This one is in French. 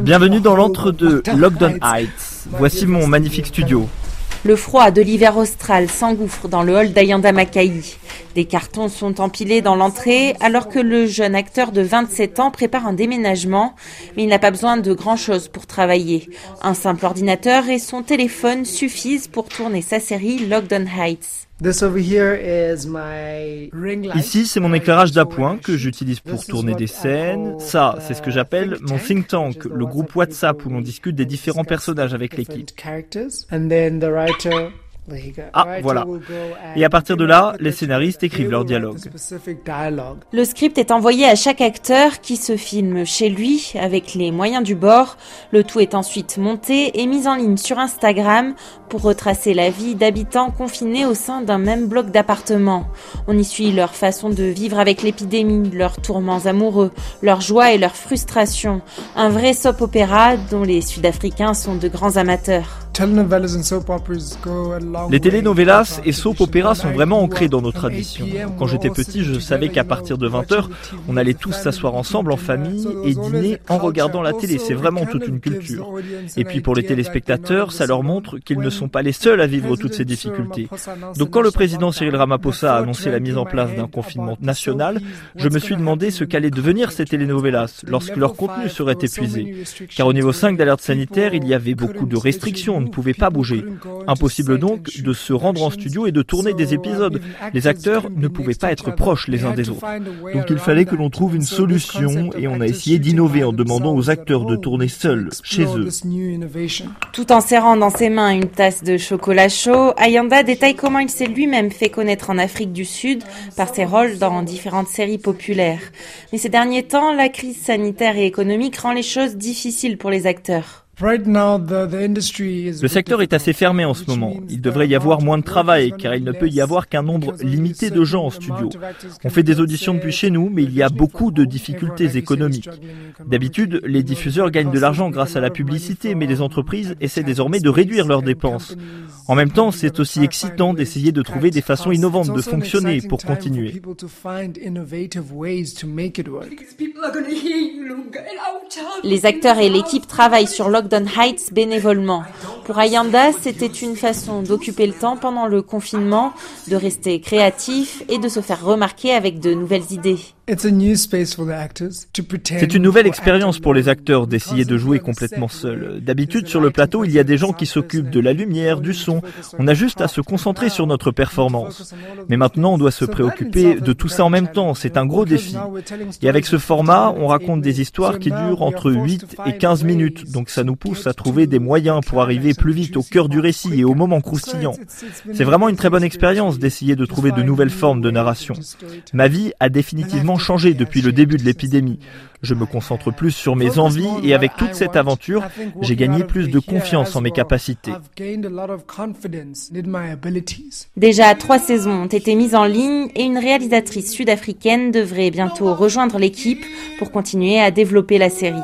Bienvenue dans l'entre-deux Lockdown Heights. Voici mon magnifique studio. Le froid de l'hiver austral s'engouffre dans le hall d'Ayanda Makai. Des cartons sont empilés dans l'entrée alors que le jeune acteur de 27 ans prépare un déménagement, mais il n'a pas besoin de grand-chose pour travailler. Un simple ordinateur et son téléphone suffisent pour tourner sa série Lockdown Heights. Ici, c'est mon éclairage d'appoint que j'utilise pour tourner des scènes. Ça, c'est ce que j'appelle mon think tank, le groupe WhatsApp où l'on discute des différents personnages avec l'équipe. Ah, voilà. Et à partir de là, les scénaristes écrivent leur dialogue. Le script est envoyé à chaque acteur qui se filme chez lui avec les moyens du bord. Le tout est ensuite monté et mis en ligne sur Instagram pour retracer la vie d'habitants confinés au sein d'un même bloc d'appartements. On y suit leur façon de vivre avec l'épidémie, leurs tourments amoureux, leurs joies et leurs frustrations. Un vrai soap opéra dont les Sud-Africains sont de grands amateurs. Les telenovelas et soap opéras sont vraiment ancrés dans nos traditions. Quand j'étais petit, je savais qu'à partir de 20h, on allait tous s'asseoir ensemble en famille et dîner en regardant la télé. C'est vraiment toute une culture. Et puis pour les téléspectateurs, ça leur montre qu'ils ne sont pas les seuls à vivre toutes ces difficultés. Donc quand le président Cyril Ramaphosa a annoncé la mise en place d'un confinement national, je me suis demandé ce qu'allaient devenir ces telenovelas lorsque leur contenu serait épuisé. Car au niveau 5 d'alerte sanitaire, il y avait beaucoup de restrictions ne pouvait pas bouger. Impossible donc de se rendre en studio et de tourner des épisodes. Les acteurs ne pouvaient pas être proches les uns des autres. Donc il fallait que l'on trouve une solution et on a essayé d'innover en demandant aux acteurs de tourner seuls, chez eux. Tout en serrant dans ses mains une tasse de chocolat chaud, Ayanda détaille comment il s'est lui-même fait connaître en Afrique du Sud par ses rôles dans différentes séries populaires. Mais ces derniers temps, la crise sanitaire et économique rend les choses difficiles pour les acteurs. Le secteur est assez fermé en ce moment. Il devrait y avoir moins de travail car il ne peut y avoir qu'un nombre limité de gens en studio. On fait des auditions depuis chez nous, mais il y a beaucoup de difficultés économiques. D'habitude, les diffuseurs gagnent de l'argent grâce à la publicité, mais les entreprises essaient désormais de réduire leurs dépenses. En même temps, c'est aussi excitant d'essayer de trouver des façons innovantes de fonctionner pour continuer. Les acteurs et l'équipe travaillent sur Heights bénévolement. Pour Ayanda, c'était une façon d'occuper le temps pendant le confinement, de rester créatif et de se faire remarquer avec de nouvelles idées. C'est une nouvelle expérience pour les acteurs d'essayer de jouer complètement seuls. D'habitude, sur le plateau, il y a des gens qui s'occupent de la lumière, du son. On a juste à se concentrer sur notre performance. Mais maintenant, on doit se préoccuper de tout ça en même temps. C'est un gros défi. Et avec ce format, on raconte des histoires qui durent entre 8 et 15 minutes. Donc ça nous pousse à trouver des moyens pour arriver plus vite au cœur du récit et au moment croustillant. C'est vraiment une très bonne expérience d'essayer de trouver de nouvelles formes de narration. Ma vie a définitivement changé depuis le début de l'épidémie. Je me concentre plus sur mes envies et avec toute cette aventure, j'ai gagné plus de confiance en mes capacités. Déjà trois saisons ont été mises en ligne et une réalisatrice sud-africaine devrait bientôt rejoindre l'équipe pour continuer à développer la série.